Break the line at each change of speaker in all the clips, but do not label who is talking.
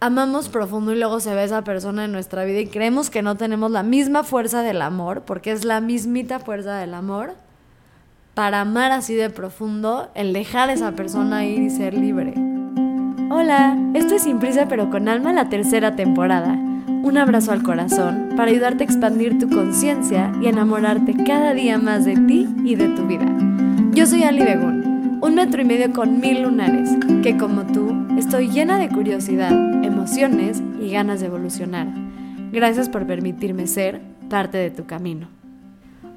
amamos profundo y luego se ve esa persona en nuestra vida y creemos que no tenemos la misma fuerza del amor, porque es la mismita fuerza del amor, para amar así de profundo, el dejar a esa persona ir y ser libre. Hola, esto es Sin Prisa pero con Alma la tercera temporada. Un abrazo al corazón para ayudarte a expandir tu conciencia y enamorarte cada día más de ti y de tu vida. Yo soy Ali Begun, un metro y medio con mil lunares, que como tú estoy llena de curiosidad, emociones y ganas de evolucionar. Gracias por permitirme ser parte de tu camino.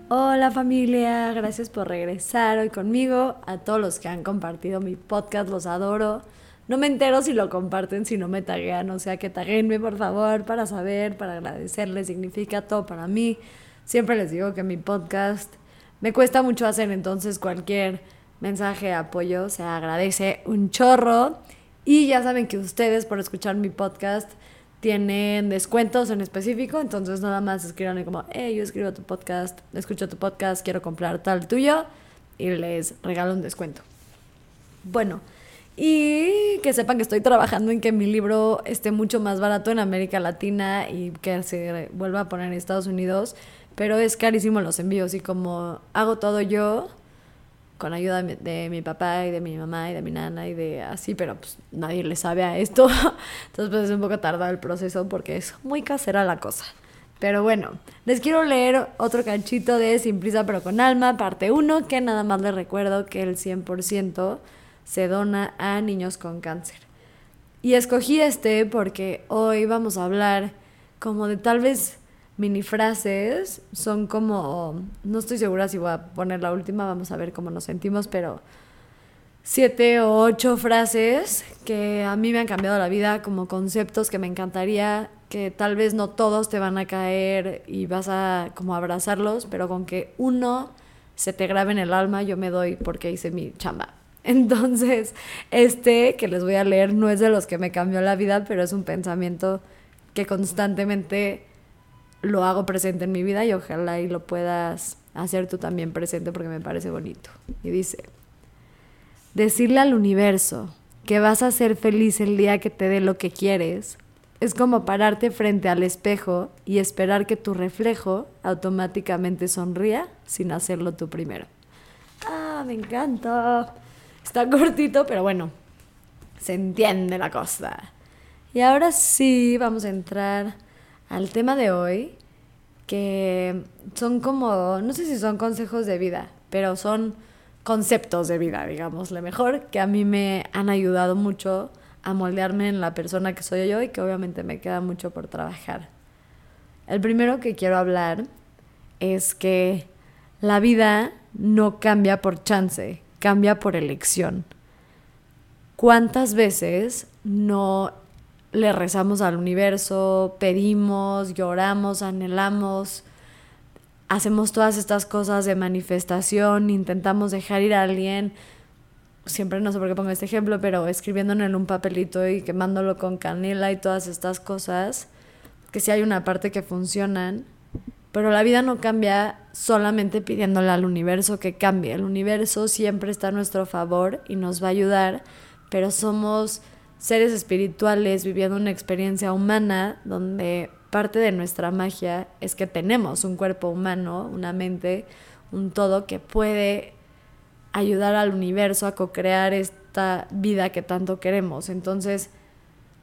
Hola familia, gracias por regresar hoy conmigo. A todos los que han compartido mi podcast, los adoro. No me entero si lo comparten, si no me taguean, o sea que taguenme por favor para saber, para agradecerles, significa todo para mí. Siempre les digo que mi podcast me cuesta mucho hacer, entonces cualquier mensaje de apoyo se agradece un chorro. Y ya saben que ustedes por escuchar mi podcast tienen descuentos en específico, entonces nada más escriban como, hey, yo escribo tu podcast, escucho tu podcast, quiero comprar tal tuyo y les regalo un descuento. Bueno, y que sepan que estoy trabajando en que mi libro esté mucho más barato en América Latina y que se vuelva a poner en Estados Unidos, pero es carísimo los envíos y como hago todo yo, con ayuda de mi, papá y de mi mamá y de mi nana y de así, pero pues nadie le sabe a esto, entonces pues es un poco tardado el proceso porque es muy casera la cosa. Pero bueno, les quiero leer otro canchito de Sin pero con alma, parte 1, que nada más les recuerdo que el 100% se dona a niños con cáncer. Y escogí este porque hoy vamos a hablar como de tal vez mini frases, son como, no estoy segura si voy a poner la última, vamos a ver cómo nos sentimos, pero siete o ocho frases que a mí me han cambiado la vida, como conceptos que me encantaría, que tal vez no todos te van a caer y vas a como abrazarlos, pero con que uno se te grabe en el alma, yo me doy porque hice mi chamba. Entonces, este que les voy a leer no es de los que me cambió la vida, pero es un pensamiento que constantemente lo hago presente en mi vida y ojalá y lo puedas hacer tú también presente porque me parece bonito. Y dice, decirle al universo que vas a ser feliz el día que te dé lo que quieres es como pararte frente al espejo y esperar que tu reflejo automáticamente sonría sin hacerlo tú primero. Ah, me encanta. Está cortito, pero bueno, se entiende la cosa. Y ahora sí, vamos a entrar al tema de hoy, que son como, no sé si son consejos de vida, pero son conceptos de vida, digámosle mejor, que a mí me han ayudado mucho a moldearme en la persona que soy yo y que obviamente me queda mucho por trabajar. El primero que quiero hablar es que la vida no cambia por chance, cambia por elección. ¿Cuántas veces no le rezamos al universo, pedimos, lloramos, anhelamos, hacemos todas estas cosas de manifestación, intentamos dejar ir a alguien, siempre no sé por qué pongo este ejemplo, pero escribiéndolo en un papelito y quemándolo con canela y todas estas cosas, que sí hay una parte que funcionan, pero la vida no cambia solamente pidiéndole al universo que cambie. El universo siempre está a nuestro favor y nos va a ayudar, pero somos seres espirituales viviendo una experiencia humana donde parte de nuestra magia es que tenemos un cuerpo humano, una mente, un todo que puede ayudar al universo a co-crear esta vida que tanto queremos. Entonces,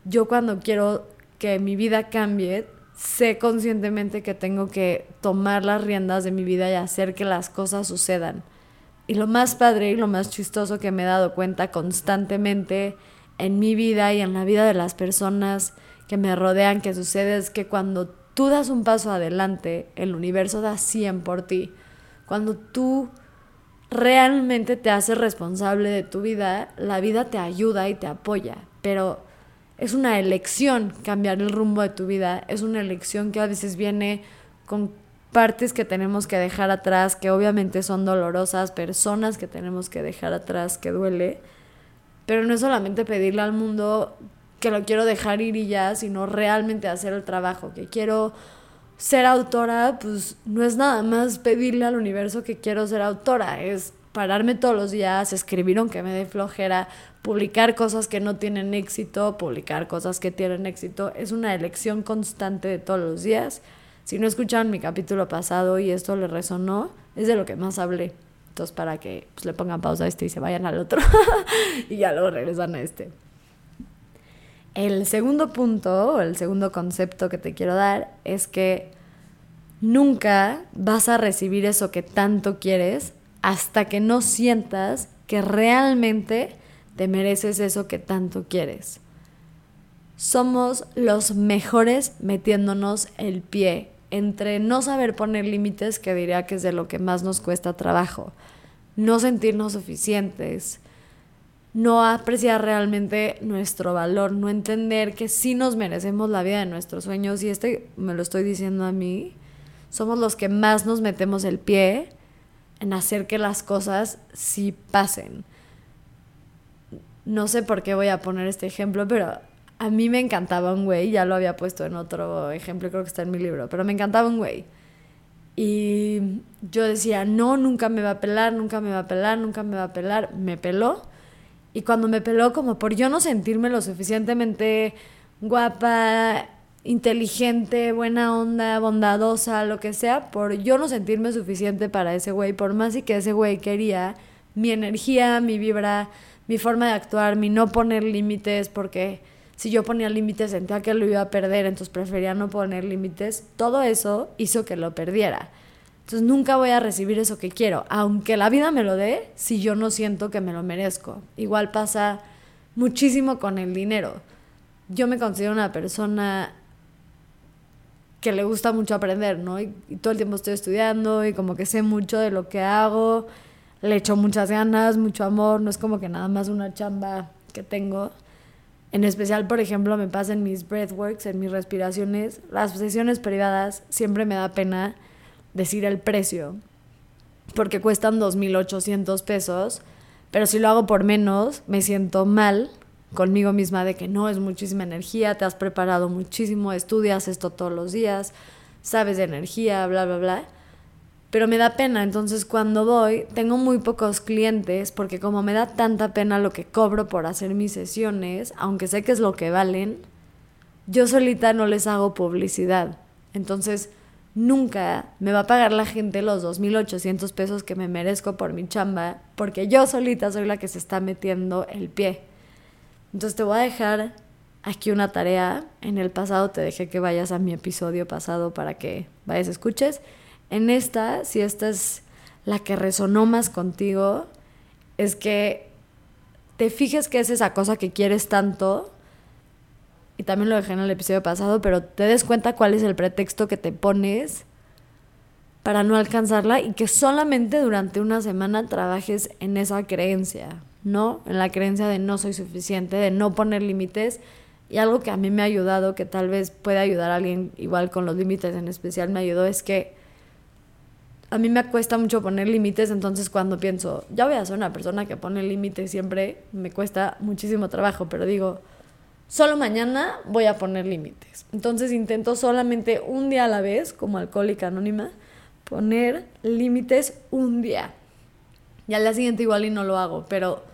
yo cuando quiero que mi vida cambie, sé conscientemente que tengo que tomar las riendas de mi vida y hacer que las cosas sucedan. Y lo más padre y lo más chistoso que me he dado cuenta constantemente en mi vida y en la vida de las personas que me rodean que sucede es que cuando tú das un paso adelante, el universo da 100 por ti. Cuando tú realmente te haces responsable de tu vida, la vida te ayuda y te apoya. Pero es una elección cambiar el rumbo de tu vida, es una elección que a veces viene con partes que tenemos que dejar atrás, que obviamente son dolorosas, personas que tenemos que dejar atrás, que duele, pero no es solamente pedirle al mundo que lo quiero dejar ir y ya, sino realmente hacer el trabajo, que quiero ser autora, pues no es nada más pedirle al universo que quiero ser autora, es pararme todos los días, escribir aunque me dé flojera, publicar cosas que no tienen éxito, publicar cosas que tienen éxito. Es una elección constante de todos los días. Si no escucharon mi capítulo pasado y esto les resonó, es de lo que más hablé. Entonces, para que pues, le pongan pausa a este y se vayan al otro. y ya luego regresan a este. El segundo punto, o el segundo concepto que te quiero dar, es que nunca vas a recibir eso que tanto quieres hasta que no sientas que realmente te mereces eso que tanto quieres. Somos los mejores metiéndonos el pie entre no saber poner límites, que diría que es de lo que más nos cuesta trabajo, no sentirnos suficientes, no apreciar realmente nuestro valor, no entender que sí nos merecemos la vida de nuestros sueños, y este me lo estoy diciendo a mí, somos los que más nos metemos el pie en hacer que las cosas sí pasen. No sé por qué voy a poner este ejemplo, pero a mí me encantaba un güey, ya lo había puesto en otro ejemplo, creo que está en mi libro, pero me encantaba un güey. Y yo decía, no, nunca me va a pelar, nunca me va a pelar, nunca me va a pelar. Me peló. Y cuando me peló, como por yo no sentirme lo suficientemente guapa, inteligente, buena onda, bondadosa, lo que sea, por yo no sentirme suficiente para ese güey, por más y que ese güey quería mi energía, mi vibra, mi forma de actuar, mi no poner límites, porque si yo ponía límites sentía que lo iba a perder, entonces prefería no poner límites, todo eso hizo que lo perdiera. Entonces nunca voy a recibir eso que quiero, aunque la vida me lo dé, si yo no siento que me lo merezco. Igual pasa muchísimo con el dinero. Yo me considero una persona que le gusta mucho aprender, ¿no? Y, todo el tiempo estoy estudiando y como que sé mucho de lo que hago, le echo muchas ganas, mucho amor, no es como que nada más una chamba que tengo. En especial, por ejemplo, me pasa en mis breathworks, en mis respiraciones, las sesiones privadas, siempre me da pena decir el precio, porque cuestan 2.800 pesos, pero si lo hago por menos, me siento mal conmigo misma de que no es muchísima energía, te has preparado muchísimo, estudias esto todos los días, sabes de energía, bla, bla, bla. Pero me da pena, entonces cuando voy tengo muy pocos clientes porque como me da tanta pena lo que cobro por hacer mis sesiones, aunque sé que es lo que valen, yo solita no les hago publicidad. Entonces nunca me va a pagar la gente los 2.800 pesos que me merezco por mi chamba porque yo solita soy la que se está metiendo el pie. Entonces te voy a dejar aquí una tarea. En el pasado te dejé que vayas a mi episodio pasado para que vayas escuches. En esta, si esta es la que resonó más contigo, es que te fijes que es esa cosa que quieres tanto. Y también lo dejé en el episodio pasado, pero te des cuenta cuál es el pretexto que te pones para no alcanzarla y que solamente durante una semana trabajes en esa creencia. ¿no? En la creencia de no soy suficiente, de no poner límites. Y algo que a mí me ha ayudado, que tal vez puede ayudar a alguien igual con los límites en especial, me ayudó, es que a mí me cuesta mucho poner límites, entonces cuando pienso, ya voy a ser una persona que pone límites siempre, me cuesta muchísimo trabajo, pero digo, solo mañana voy a poner límites. Entonces intento solamente un día a la vez, como alcohólica anónima, poner límites un día. Y al día siguiente igual y no lo hago, pero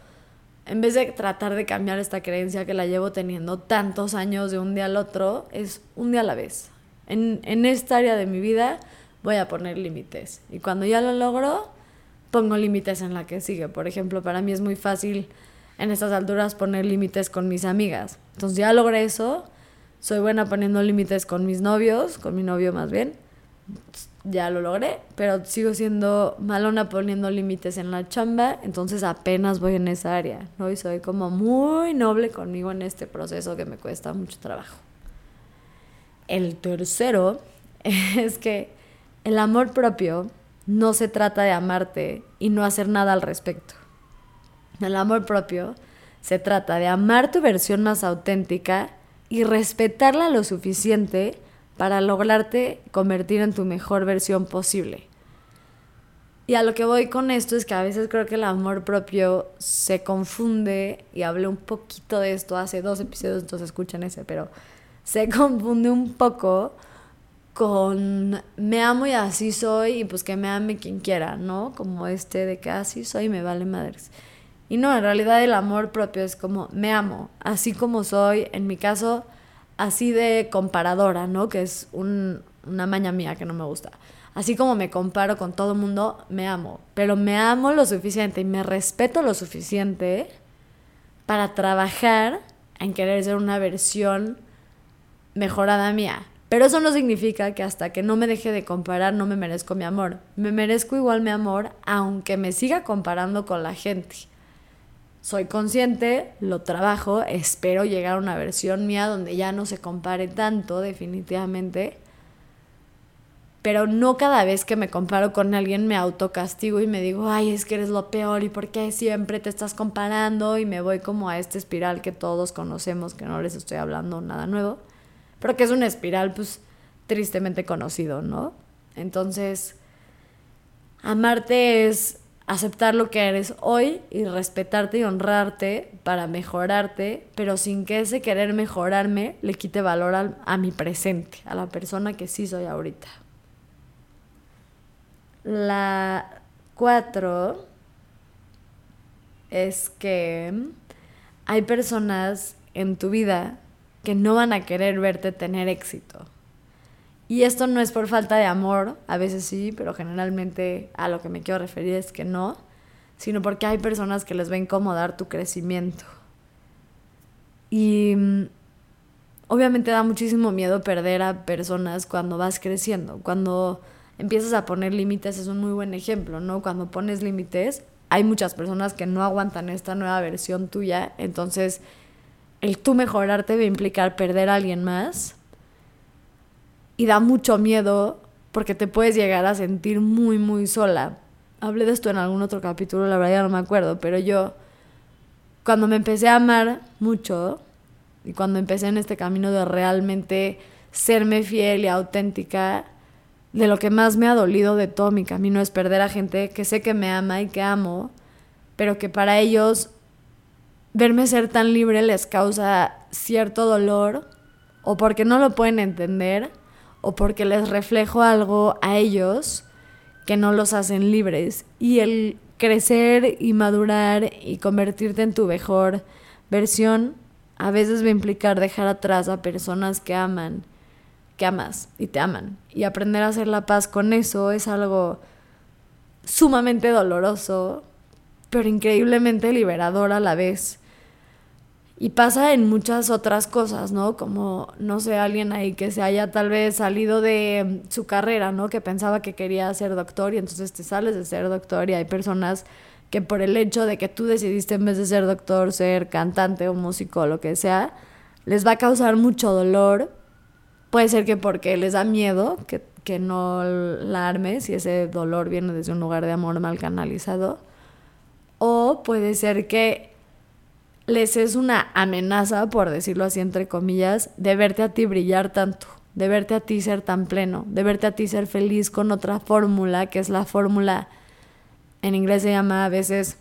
en vez de tratar de cambiar esta creencia que la llevo teniendo tantos años de un día al otro, es un día a la vez. En, en esta área de mi vida voy a poner límites. Y cuando ya lo logro, pongo límites en la que sigue. Por ejemplo, para mí es muy fácil en estas alturas poner límites con mis amigas. Entonces ya logré eso. Soy buena poniendo límites con mis novios, con mi novio más bien ya lo logré, pero sigo siendo malona poniendo límites en la chamba, entonces apenas voy en esa área, ¿no? Y soy como muy noble conmigo en este proceso que me cuesta mucho trabajo. El tercero es que el amor propio no se trata de amarte y no hacer nada al respecto. El amor propio se trata de amar tu versión más auténtica y respetarla lo suficiente para lograrte convertir en tu mejor versión posible. Y a lo que voy con esto es que a veces creo que el amor propio se confunde, y hablé un poquito de esto hace dos episodios, entonces escuchen ese, pero se confunde un poco con me amo y así soy y pues que me ame quien quiera, ¿no? Como este de que así soy y me vale madres. Y no, en realidad el amor propio es como me amo, así como soy, en mi caso, así de comparadora, ¿no? Que es una maña mía que no me gusta. Así como me comparo con todo el mundo, me amo. Pero me amo lo suficiente y me respeto lo suficiente para trabajar en querer ser una versión mejorada mía. Pero eso no significa que hasta que no me deje de comparar no me merezco mi amor. Me merezco igual mi amor aunque me siga comparando con la gente. Soy consciente, lo trabajo, espero llegar a una versión mía donde ya no se compare tanto definitivamente. Pero no cada vez que me comparo con alguien me autocastigo y me digo, ay, es que eres lo peor y por qué siempre te estás comparando y me voy como a esta espiral que todos conocemos, que no les estoy hablando nada nuevo pero que es una espiral pues tristemente conocido, ¿no? Entonces, amarte es aceptar lo que eres hoy y respetarte y honrarte para mejorarte, pero sin que ese querer mejorarme le quite valor a mi presente, a la persona que sí soy ahorita. La cuatro es que hay personas en tu vida que no van a querer verte tener éxito. Y esto no es por falta de amor, a veces sí, pero generalmente a lo que me quiero referir es que no, sino porque hay personas que les va a incomodar tu crecimiento. Y mm, obviamente da muchísimo miedo perder a personas cuando vas creciendo, cuando empiezas a poner límites es un muy buen ejemplo, ¿no? Cuando pones límites, hay muchas personas que no aguantan esta nueva versión tuya, entonces el tú mejorarte va a implicar perder a alguien más. Y da mucho miedo porque te puedes llegar a sentir muy, muy sola. Hablé de esto en algún otro capítulo, la verdad ya no me acuerdo, pero yo, cuando me empecé a amar mucho y cuando empecé en este camino de realmente serme fiel y auténtica, de lo que más me ha dolido de todo mi camino es perder a gente que sé que me ama y que amo, pero que para ellos verme ser tan libre les causa cierto dolor o porque no lo pueden entender o porque les reflejo algo a ellos que no los hacen libres. Y el crecer y madurar y convertirte en tu mejor versión a veces va a implicar dejar atrás a personas que aman, que amas y te aman. Y aprender a hacer la paz con eso es algo sumamente doloroso, pero increíblemente liberador a la vez. Y pasa en muchas otras cosas, ¿no? Como, no sé, alguien ahí que se haya tal vez salido de su carrera, ¿no? Que pensaba que quería ser doctor y entonces te sales de ser doctor y hay personas que por el hecho de que tú decidiste en vez de ser doctor ser cantante o músico o lo que sea, les va a causar mucho dolor. Puede ser que porque les da miedo que, que no la armes y ese dolor viene desde un lugar de amor mal canalizado. O puede ser que les es una amenaza, por decirlo así entre comillas, de verte a ti brillar tanto, de verte a ti ser tan pleno, de verte a ti ser feliz con otra fórmula, que es la fórmula, en inglés se llama a veces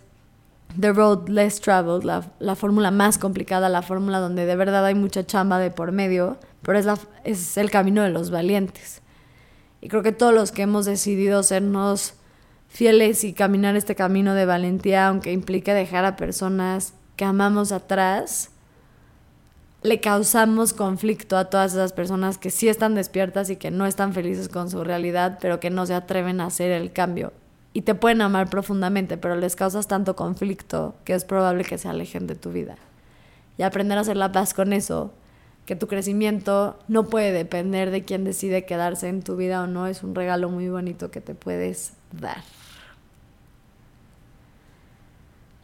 The Road Less Traveled, la, la fórmula más complicada, la fórmula donde de verdad hay mucha chamba de por medio, pero es, la, es el camino de los valientes. Y creo que todos los que hemos decidido sernos fieles y caminar este camino de valentía, aunque implique dejar a personas que amamos atrás, le causamos conflicto a todas esas personas que sí están despiertas y que no están felices con su realidad, pero que no se atreven a hacer el cambio. Y te pueden amar profundamente, pero les causas tanto conflicto que es probable que se alejen de tu vida. Y aprender a hacer la paz con eso, que tu crecimiento no puede depender de quién decide quedarse en tu vida o no, es un regalo muy bonito que te puedes dar.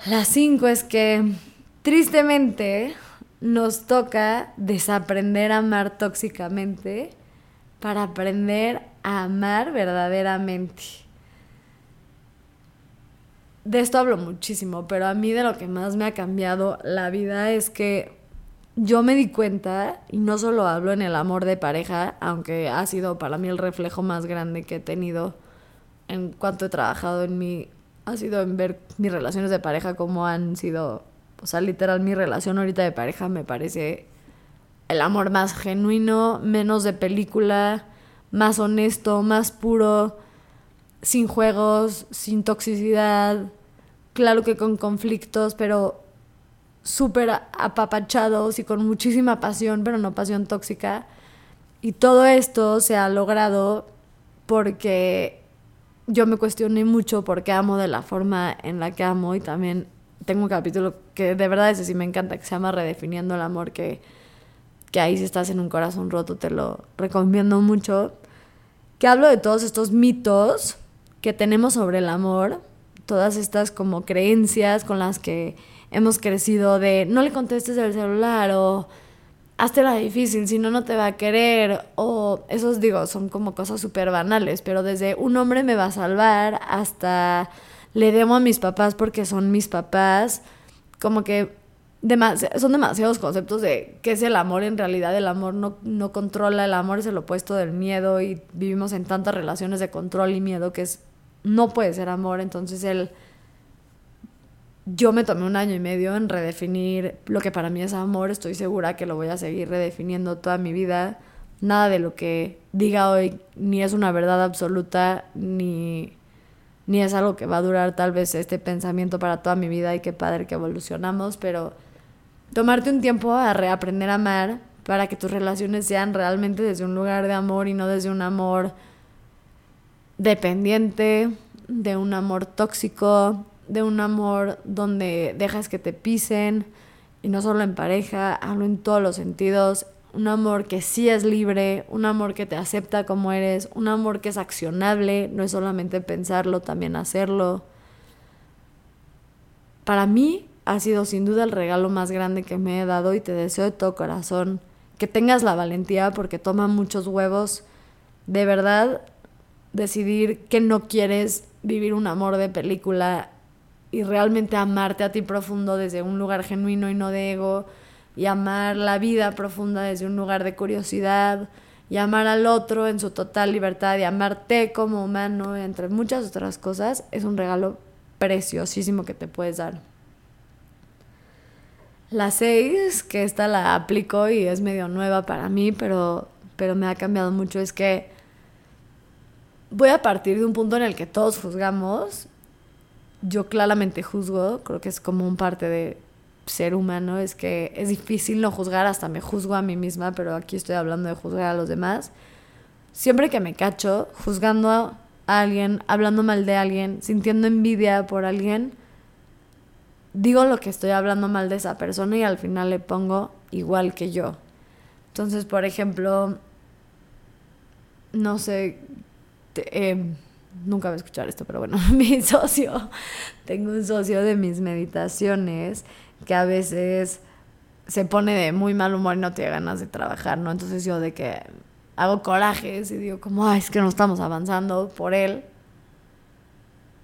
La cinco es que tristemente nos toca desaprender a amar tóxicamente para aprender a amar verdaderamente. De esto hablo muchísimo, pero a mí de lo que más me ha cambiado la vida es que yo me di cuenta, y no solo hablo en el amor de pareja, aunque ha sido para mí el reflejo más grande que he tenido en cuanto he trabajado en mi ha sido en ver mis relaciones de pareja como han sido, o sea, literal mi relación ahorita de pareja me parece el amor más genuino, menos de película, más honesto, más puro, sin juegos, sin toxicidad, claro que con conflictos, pero súper apapachados y con muchísima pasión, pero no pasión tóxica. Y todo esto se ha logrado porque yo me cuestioné mucho porque amo de la forma en la que amo y también tengo un capítulo que de verdad ese sí me encanta, que se llama Redefiniendo el Amor, que, que ahí si estás en un corazón roto te lo recomiendo mucho, que hablo de todos estos mitos que tenemos sobre el amor, todas estas como creencias con las que hemos crecido de no le contestes el celular o hazte la difícil, si no, no te va a querer. O esos, digo, son como cosas súper banales, pero desde un hombre me va a salvar hasta le demo a mis papás porque son mis papás, como que son demasiados conceptos de qué es el amor en realidad. El amor no, no controla, el amor es el opuesto del miedo y vivimos en tantas relaciones de control y miedo que es, no puede ser amor. Entonces el yo me tomé un año y medio en redefinir lo que para mí es amor. Estoy segura que lo voy a seguir redefiniendo toda mi vida. Nada de lo que diga hoy ni es una verdad absoluta, ni, ni es algo que va a durar tal vez este pensamiento para toda mi vida y qué padre que evolucionamos, pero tomarte un tiempo a reaprender a amar para que tus relaciones sean realmente desde un lugar de amor y no desde un amor dependiente, de un amor tóxico, de un amor donde dejas que te pisen, y no solo en pareja, hablo en todos los sentidos, un amor que sí es libre, un amor que te acepta como eres, un amor que es accionable, no es solamente pensarlo, también hacerlo. Para mí ha sido sin duda el regalo más grande que me he dado y te deseo de todo corazón que tengas la valentía porque toma muchos huevos de verdad decidir que no quieres vivir un amor de película y realmente amarte a ti profundo desde un lugar genuino y no de ego, y amar la vida profunda desde un lugar de curiosidad, y amar al otro en su total libertad, y amarte como humano, entre muchas otras cosas, es un regalo preciosísimo que te puedes dar. La seis, que esta la aplico y es medio nueva para mí, pero, pero me ha cambiado mucho, es que voy a partir de un punto en el que todos juzgamos yo claramente juzgo, creo que es como un parte de ser humano, es que es difícil no juzgar, hasta me juzgo a mí misma, pero aquí estoy hablando de juzgar a los demás. Siempre que me cacho juzgando a alguien, hablando mal de alguien, sintiendo envidia por alguien, digo lo que estoy hablando mal de esa persona y al final le pongo igual que yo. Entonces, por ejemplo, no sé, eh, nunca voy a escuchar esto, pero bueno, mi socio, tengo un socio de mis meditaciones que a veces se pone de muy mal humor y no tiene ganas de trabajar, ¿no? Entonces yo de que hago corajes y digo como, ay, es que no estamos avanzando por él.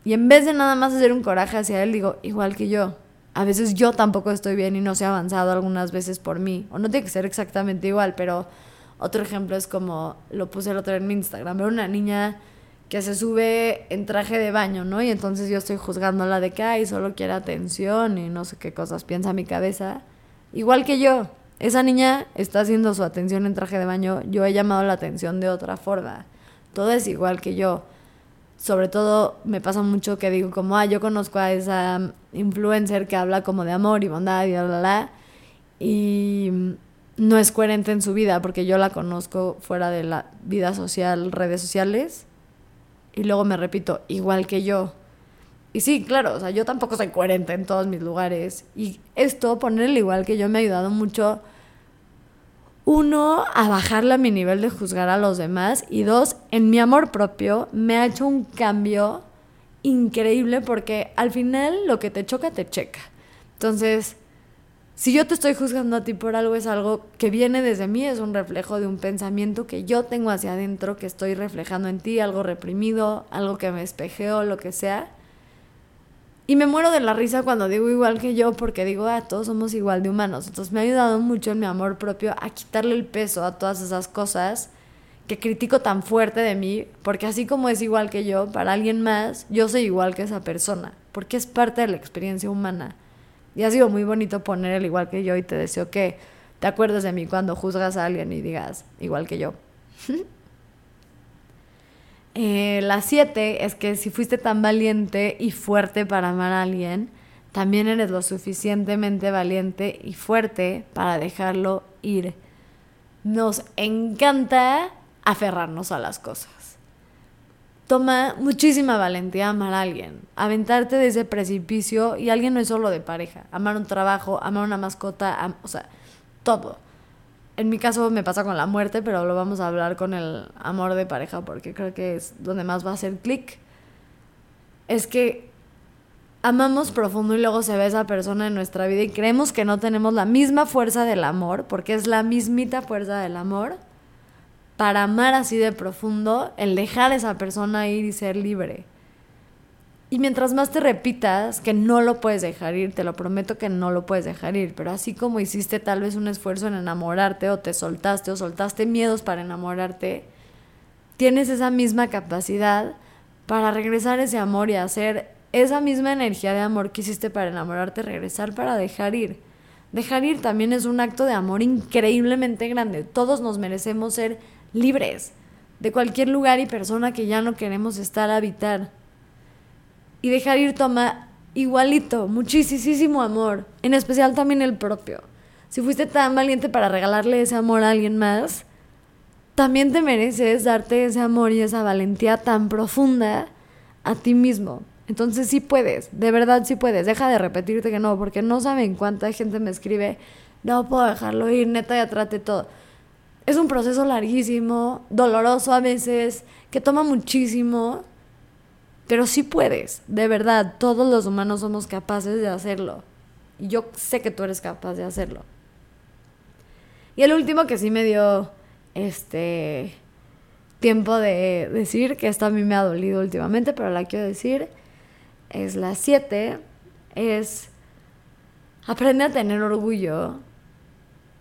Y en vez de nada más hacer un coraje hacia él, digo, igual que yo. A veces yo tampoco estoy bien y no se ha avanzado algunas veces por mí. O no tiene que ser exactamente igual, pero otro ejemplo es como lo puse el otro en mi Instagram. Era una niña que se sube en traje de baño, ¿no? Y entonces yo estoy juzgándola de que, ay, solo quiere atención y no sé qué cosas piensa mi cabeza. Igual que yo, esa niña está haciendo su atención en traje de baño, yo he llamado la atención de otra forma. Todo es igual que yo. Sobre todo me pasa mucho que digo como, ah, yo conozco a esa influencer que habla como de amor y bondad y bla, bla, bla. Y no es coherente en su vida porque yo la conozco fuera de la vida social, redes sociales y luego me repito, igual que yo. Y sí, claro, o sea, yo tampoco soy coherente en todos mis lugares. Y esto, ponerle igual que yo, me ha ayudado mucho, uno, a bajarle a mi nivel de juzgar a los demás. Y dos, en mi amor propio, me ha hecho un cambio increíble porque al final lo que te choca, te checa. Entonces, si yo te estoy juzgando a ti por algo, es algo que viene desde mí, es un reflejo de un pensamiento que yo tengo hacia adentro, que estoy reflejando en ti, algo reprimido, algo que me espejeo, lo que sea. Y me muero de la risa cuando digo igual que yo, porque digo, ah, todos somos igual de humanos. Entonces me ha ayudado mucho en mi amor propio a quitarle el peso a todas esas cosas que critico tan fuerte de mí, porque así como es igual que yo, para alguien más, yo soy igual que esa persona, porque es parte de la experiencia humana. Y ha sido muy bonito poner el igual que yo y te deseo que te acuerdes de mí cuando juzgas a alguien y digas igual que yo. Eh, la siete es que si fuiste tan valiente y fuerte para amar a alguien, también eres lo suficientemente valiente y fuerte para dejarlo ir. Nos encanta aferrarnos a las cosas. Toma muchísima valentía amar a alguien, aventarte de ese precipicio y alguien no es solo de pareja, amar un trabajo, amar una mascota, o sea, todo. En mi caso me pasa con la muerte, pero lo vamos a hablar con el amor de pareja porque creo que es donde más va a hacer clic. Es que amamos profundo y luego se ve esa persona en nuestra vida y creemos que no tenemos la misma fuerza del amor, porque es la mismita fuerza del amor para amar así de profundo, el dejar a esa persona ir y ser libre. Y mientras más te repitas que no lo puedes dejar ir, te lo prometo que no lo puedes dejar ir, pero así como hiciste tal vez un esfuerzo en enamorarte o te soltaste o soltaste miedos para enamorarte, tienes esa misma capacidad para regresar ese amor y hacer esa misma energía de amor que hiciste para enamorarte, regresar para dejar ir. Dejar ir también es un acto de amor increíblemente grande. Todos nos merecemos ser libres de cualquier lugar y persona que ya no queremos estar a habitar. Y dejar ir toma igualito, muchísimo amor, en especial también el propio. Si fuiste tan valiente para regalarle ese amor a alguien más, también te mereces darte ese amor y esa valentía tan profunda a ti mismo. Entonces sí puedes, de verdad sí puedes. Deja de repetirte que no, porque no saben cuánta gente me escribe, no puedo dejarlo ir, neta, ya trate todo es un proceso larguísimo, doloroso a veces, que toma muchísimo, pero sí puedes, de verdad, todos los humanos somos capaces de hacerlo. Y yo sé que tú eres capaz de hacerlo. Y el último que sí me dio este tiempo de decir, que esto a mí me ha dolido últimamente, pero la quiero decir, es la 7, es aprende a tener orgullo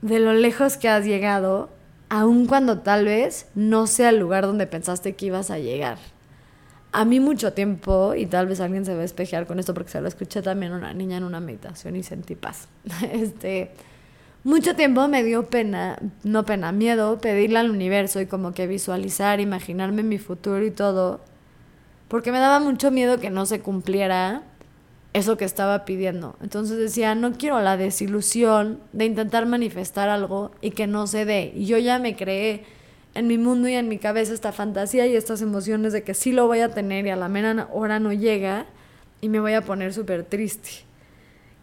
de lo lejos que has llegado aun cuando tal vez no sea el lugar donde pensaste que ibas a llegar. A mí mucho tiempo, y tal vez alguien se va a espejear con esto porque se lo escuché también una niña en una meditación y sentí paz. Este, mucho tiempo me dio pena, no pena, miedo pedirle al universo y como que visualizar, imaginarme mi futuro y todo, porque me daba mucho miedo que no se cumpliera eso que estaba pidiendo. Entonces decía, no quiero la desilusión de intentar manifestar algo y que no se dé. Y yo ya me creé en mi mundo y en mi cabeza esta fantasía y estas emociones de que sí lo voy a tener y a la mera hora no llega y me voy a poner súper triste.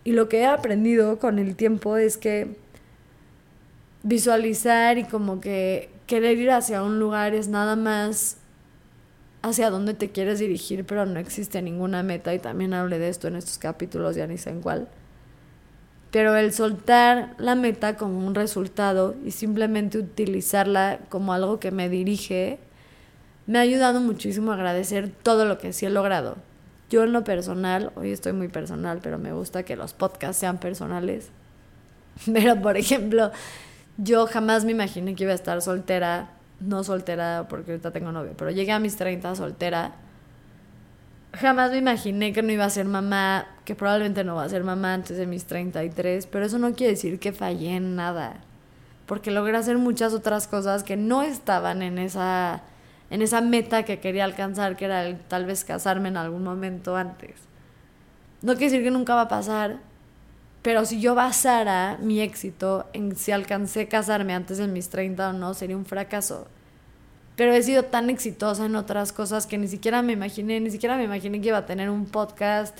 Y lo que he aprendido con el tiempo es que visualizar y como que querer ir hacia un lugar es nada más hacia dónde te quieres dirigir, pero no existe ninguna meta y también hablé de esto en estos capítulos, ya ni sé en cuál. Pero el soltar la meta como un resultado y simplemente utilizarla como algo que me dirige, me ha ayudado muchísimo a agradecer todo lo que sí he logrado. Yo en lo personal, hoy estoy muy personal, pero me gusta que los podcasts sean personales. Pero, por ejemplo, yo jamás me imaginé que iba a estar soltera no soltera porque ahorita tengo novio, pero llegué a mis 30 soltera. Jamás me imaginé que no iba a ser mamá, que probablemente no va a ser mamá antes de mis 33, pero eso no quiere decir que fallé en nada, porque logré hacer muchas otras cosas que no estaban en esa, en esa meta que quería alcanzar, que era tal vez casarme en algún momento antes. No quiere decir que nunca va a pasar, pero si yo basara mi éxito en si alcancé casarme antes de mis 30 o no, sería un fracaso. Pero he sido tan exitosa en otras cosas que ni siquiera me imaginé, ni siquiera me imaginé que iba a tener un podcast,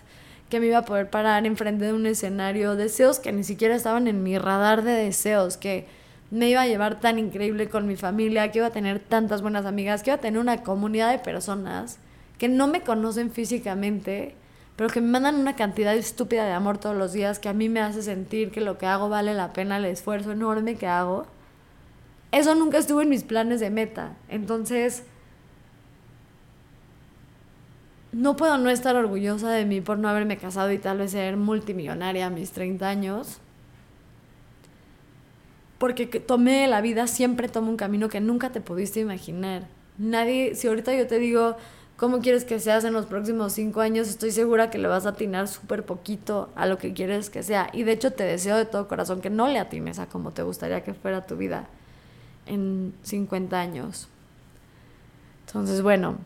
que me iba a poder parar enfrente de un escenario, deseos que ni siquiera estaban en mi radar de deseos, que me iba a llevar tan increíble con mi familia, que iba a tener tantas buenas amigas, que iba a tener una comunidad de personas que no me conocen físicamente pero que me mandan una cantidad estúpida de amor todos los días que a mí me hace sentir que lo que hago vale la pena el esfuerzo enorme que hago. Eso nunca estuvo en mis planes de meta. Entonces, no puedo no estar orgullosa de mí por no haberme casado y tal vez ser multimillonaria a mis 30 años. Porque tomé la vida, siempre tomo un camino que nunca te pudiste imaginar. Nadie, si ahorita yo te digo, cómo quieres que seas en los próximos cinco años, estoy segura que le vas a atinar súper poquito a lo que quieres que sea. Y de hecho te deseo de todo corazón que no le atines a cómo te gustaría que fuera tu vida en 50 años. Entonces, bueno,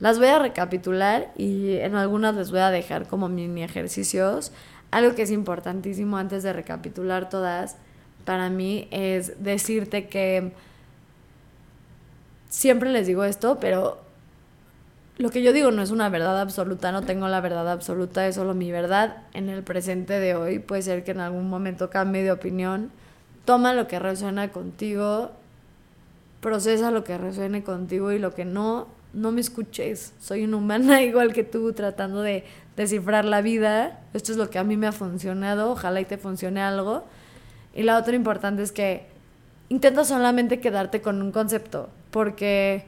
Las voy a recapitular y en algunas les voy a dejar como mini ejercicios. Algo que es importantísimo antes de recapitular todas para mí es decirte que siempre les digo esto, pero lo que yo digo no es una verdad absoluta, no tengo la verdad absoluta, es solo mi verdad en el presente de hoy. Puede ser que en algún momento cambie de opinión. Toma lo que resuena contigo, procesa lo que resuene contigo y lo que no, no me escuches. Soy una humana igual que tú tratando de descifrar la vida. Esto es lo que a mí me ha funcionado, ojalá y te funcione algo. Y la otra importante es que intenta solamente quedarte con un concepto, porque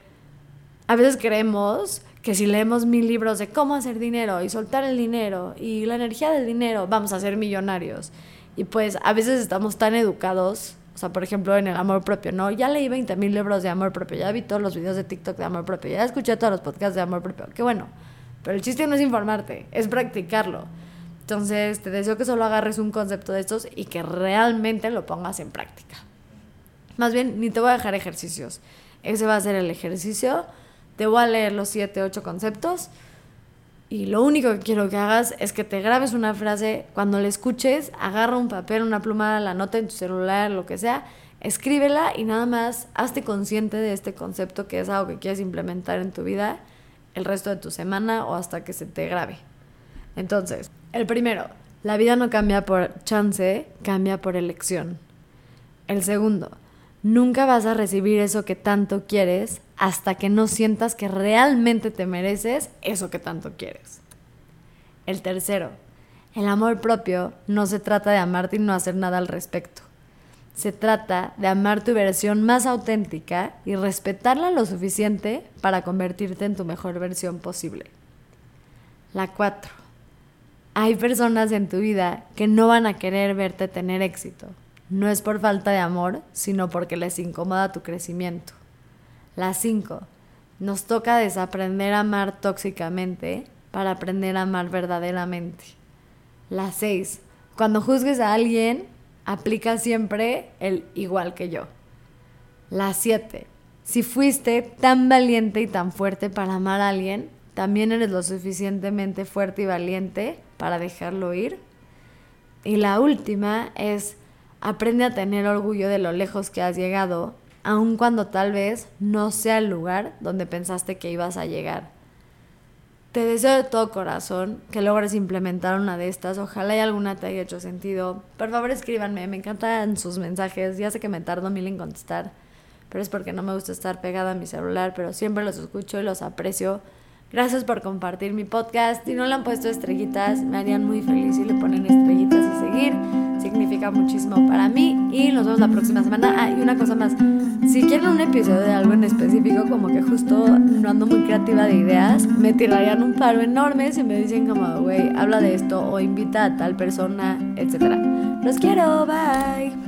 a veces creemos que si leemos mil libros de cómo hacer dinero y soltar el dinero y la energía del dinero, vamos a ser millonarios. Y pues a veces estamos tan educados, o sea, por ejemplo, en el amor propio, ¿no? Ya leí 20 mil libros de amor propio, ya vi todos los videos de TikTok de amor propio, ya escuché todos los podcasts de amor propio, qué bueno. Pero el chiste no es informarte, es practicarlo. Entonces, te deseo que solo agarres un concepto de estos y que realmente lo pongas en práctica. Más bien, ni te voy a dejar ejercicios. Ese va a ser el ejercicio te voy a leer los siete, ocho conceptos y lo único que quiero que hagas es que te grabes una frase, cuando la escuches, agarra un papel, una pluma, la nota en tu celular, lo que sea, escríbela y nada más hazte consciente de este concepto que es algo que quieres implementar en tu vida el resto de tu semana o hasta que se te grabe. Entonces, el primero, la vida no cambia por chance, cambia por elección. El segundo, nunca vas a recibir eso que tanto quieres hasta que no sientas que realmente te mereces eso que tanto quieres. El tercero, el amor propio no se trata de amarte y no hacer nada al respecto. Se trata de amar tu versión más auténtica y respetarla lo suficiente para convertirte en tu mejor versión posible. La cuatro, hay personas en tu vida que no van a querer verte tener éxito, no es por falta de amor, sino porque les incomoda tu crecimiento. La 5. Nos toca desaprender a amar tóxicamente para aprender a amar verdaderamente. La 6. Cuando juzgues a alguien, aplica siempre el igual que yo. La 7. Si fuiste tan valiente y tan fuerte para amar a alguien, también eres lo suficientemente fuerte y valiente para dejarlo ir. Y la última es Aprende a tener orgullo de lo lejos que has llegado, aun cuando tal vez no sea el lugar donde pensaste que ibas a llegar. Te deseo de todo corazón que logres implementar una de estas. Ojalá y alguna te haya hecho sentido. Por favor, escríbanme. Me encantan sus mensajes. Ya sé que me tardo mil en contestar, pero es porque no me gusta estar pegada a mi celular, pero siempre los escucho y los aprecio. Gracias por compartir mi podcast. Si no le han puesto estrellitas, me harían muy feliz si le ponen estrellitas y seguir. Significa muchísimo para mí. Y nos vemos la próxima semana. Ah, y una cosa más. Si quieren un episodio de algo en específico, como que justo no ando muy creativa de ideas, me tirarían un paro enorme si me dicen como, güey, habla de esto o invita a tal persona, etc. Los quiero, bye.